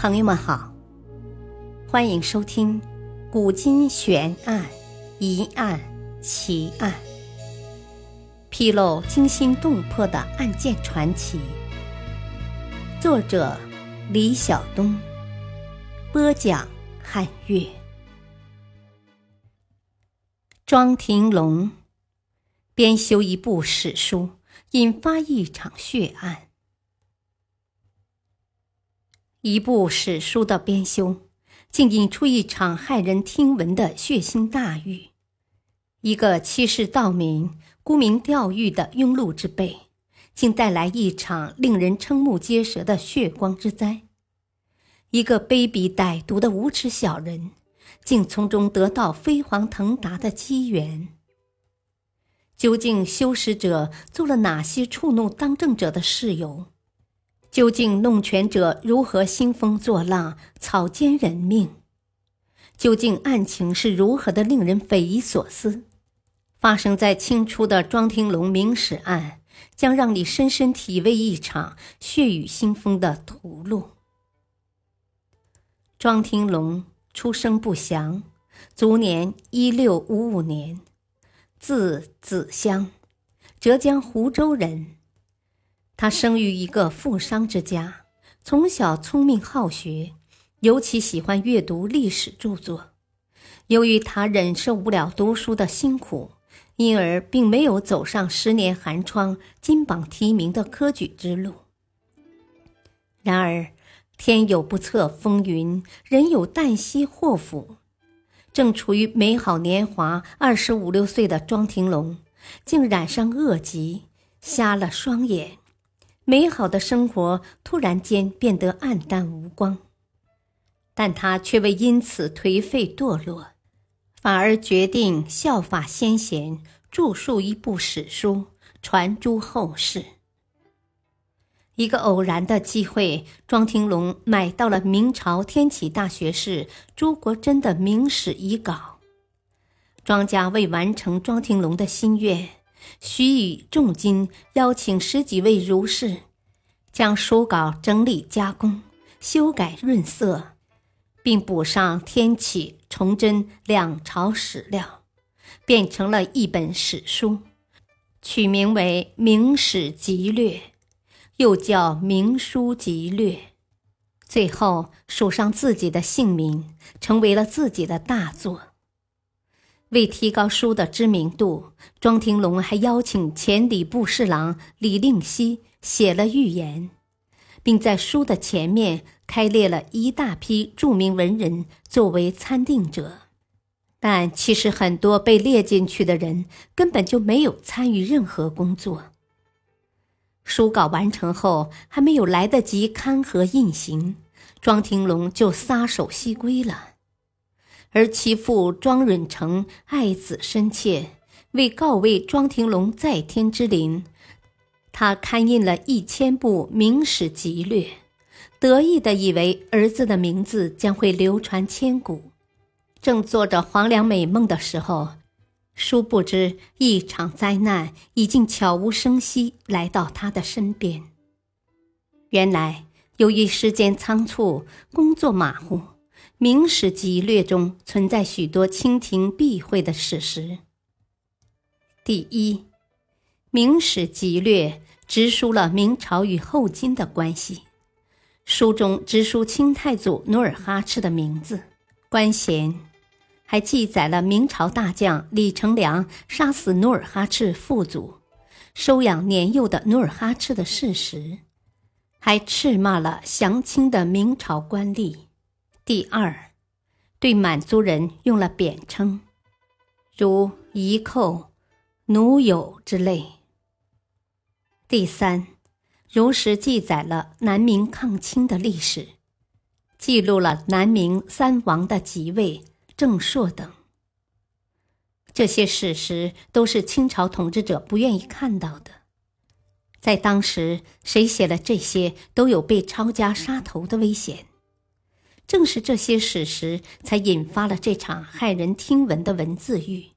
朋友们好，欢迎收听《古今悬案、疑案、奇案》，披露惊心动魄的案件传奇。作者：李晓东，播讲：汉月。庄廷龙编修一部史书，引发一场血案。一部史书的编修，竟引出一场骇人听闻的血腥大狱；一个欺世盗名、沽名钓誉的庸碌之辈，竟带来一场令人瞠目结舌的血光之灾；一个卑鄙歹毒的无耻小人，竟从中得到飞黄腾达的机缘。究竟修史者做了哪些触怒当政者的事由？究竟弄权者如何兴风作浪、草菅人命？究竟案情是如何的令人匪夷所思？发生在清初的庄廷龙明史案，将让你深深体味一场血雨腥风的屠戮。庄廷龙出生不详，卒年一六五五年，字子香，浙江湖州人。他生于一个富商之家，从小聪明好学，尤其喜欢阅读历史著作。由于他忍受不了读书的辛苦，因而并没有走上十年寒窗、金榜题名的科举之路。然而，天有不测风云，人有旦夕祸福。正处于美好年华、二十五六岁的庄廷龙，竟染上恶疾，瞎了双眼。美好的生活突然间变得黯淡无光，但他却未因此颓废堕落，反而决定效法先贤，著述一部史书，传诸后世。一个偶然的机会，庄廷龙买到了明朝天启大学士朱国珍的明史遗稿。庄家为完成庄廷龙的心愿。许以重金邀请十几位儒士，将书稿整理加工、修改润色，并补上天启、崇祯两朝史料，变成了一本史书，取名为《明史集略》，又叫《明书集略》。最后署上自己的姓名，成为了自己的大作。为提高书的知名度，庄廷龙还邀请前礼部侍郎李令熙写了预言，并在书的前面开列了一大批著名文人作为参定者。但其实很多被列进去的人根本就没有参与任何工作。书稿完成后，还没有来得及刊和印行，庄廷龙就撒手西归了。而其父庄允成爱子深切，为告慰庄廷龙在天之灵，他刊印了一千部《明史集略》，得意的以为儿子的名字将会流传千古。正做着黄粱美梦的时候，殊不知一场灾难已经悄无声息来到他的身边。原来，由于时间仓促，工作马虎。《明史集略》中存在许多清廷避讳的史实。第一，《明史集略》直书了明朝与后金的关系，书中直书清太祖努尔哈赤的名字、官衔，还记载了明朝大将李成梁杀死努尔哈赤父祖、收养年幼的努尔哈赤的事实，还斥骂了降清的明朝官吏。第二，对满族人用了贬称，如夷寇、奴友之类。第三，如实记载了南明抗清的历史，记录了南明三王的即位、正朔等。这些史实都是清朝统治者不愿意看到的，在当时，谁写了这些都有被抄家杀头的危险。正是这些史实，才引发了这场骇人听闻的文字狱。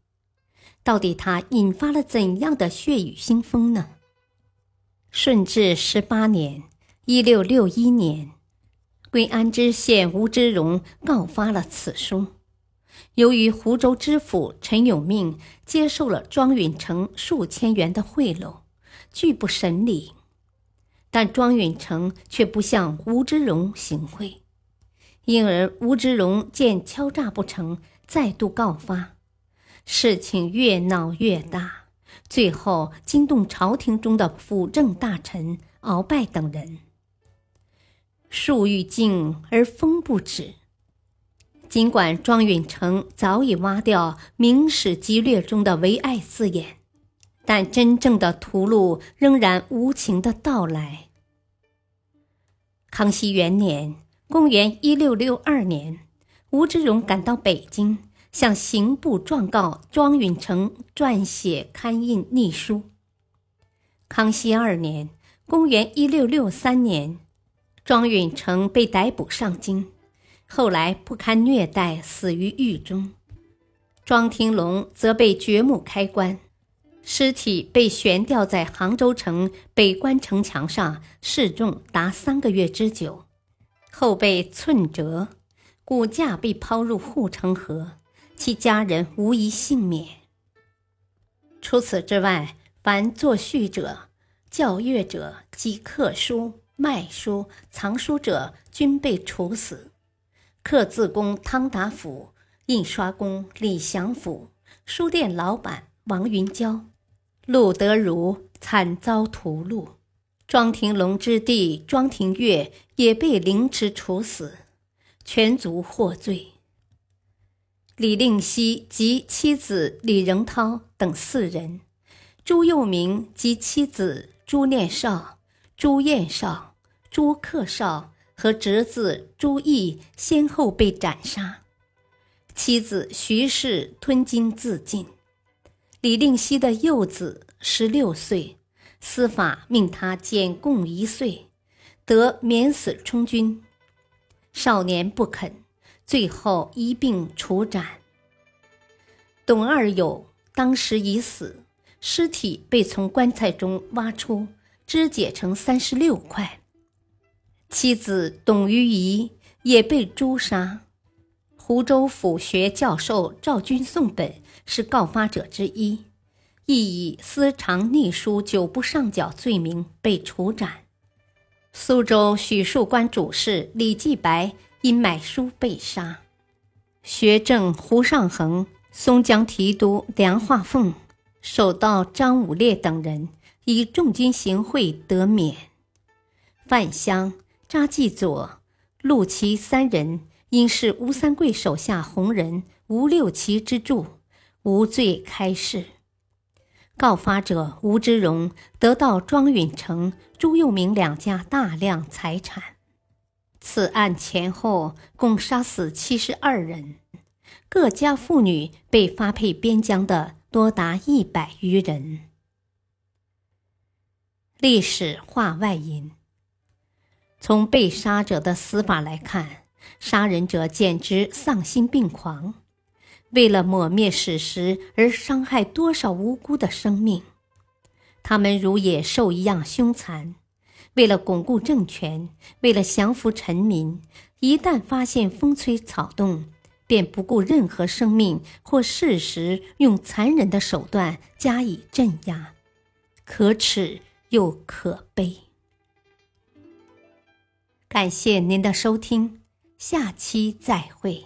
到底它引发了怎样的血雨腥风呢？顺治十八年（一六六一年），归安知县吴之荣告发了此书。由于湖州知府陈永命接受了庄允成数千元的贿赂，拒不审理，但庄允成却不向吴之荣行贿，因而吴之荣见敲诈不成，再度告发，事情越闹越大，最后惊动朝廷中的辅政大臣鳌拜等人。树欲静而风不止。尽管庄允成早已挖掉《明史辑略》中的唯爱字眼，但真正的屠戮仍然无情的到来。康熙元年（公元1662年），吴之荣赶到北京，向刑部状告庄允成撰写刊印逆书。康熙二年（公元1663年）。庄允成被逮捕上京，后来不堪虐待，死于狱中。庄廷龙则被掘墓开棺，尸体被悬吊在杭州城北关城墙上，示众达三个月之久，后被寸折，骨架被抛入护城河，其家人无一幸免。除此之外，凡作序者、校阅者及刻书。卖书、藏书者均被处死。刻字工汤达甫、印刷工李祥甫、书店老板王云娇、陆德儒惨遭屠戮。庄廷龙之弟庄廷岳也被凌迟处死，全族获罪。李令熙及妻子李仁涛等四人，朱佑明及妻子朱念少。朱彦少、朱克少和侄子朱毅先后被斩杀，妻子徐氏吞金自尽。李令熙的幼子十六岁，司法命他减供一岁，得免死充军。少年不肯，最后一并处斩。董二友当时已死，尸体被从棺材中挖出。肢解成三十六块，妻子董于仪也被诛杀。湖州府学教授赵君颂本是告发者之一，亦以私藏逆书九不上缴罪名被处斩。苏州许树关主事李继白因买书被杀。学政胡尚衡、松江提督梁化凤、守道张武烈等人。以重金行贿得免。范香、查继佐、陆琪三人因是吴三桂手下红人吴六奇之助，无罪开释。告发者吴之荣得到庄允成、朱佑明两家大量财产。此案前后共杀死七十二人，各家妇女被发配边疆的多达一百余人。历史话外音：从被杀者的死法来看，杀人者简直丧心病狂，为了抹灭史实而伤害多少无辜的生命。他们如野兽一样凶残，为了巩固政权，为了降服臣民，一旦发现风吹草动，便不顾任何生命或事实，用残忍的手段加以镇压，可耻。又可悲。感谢您的收听，下期再会。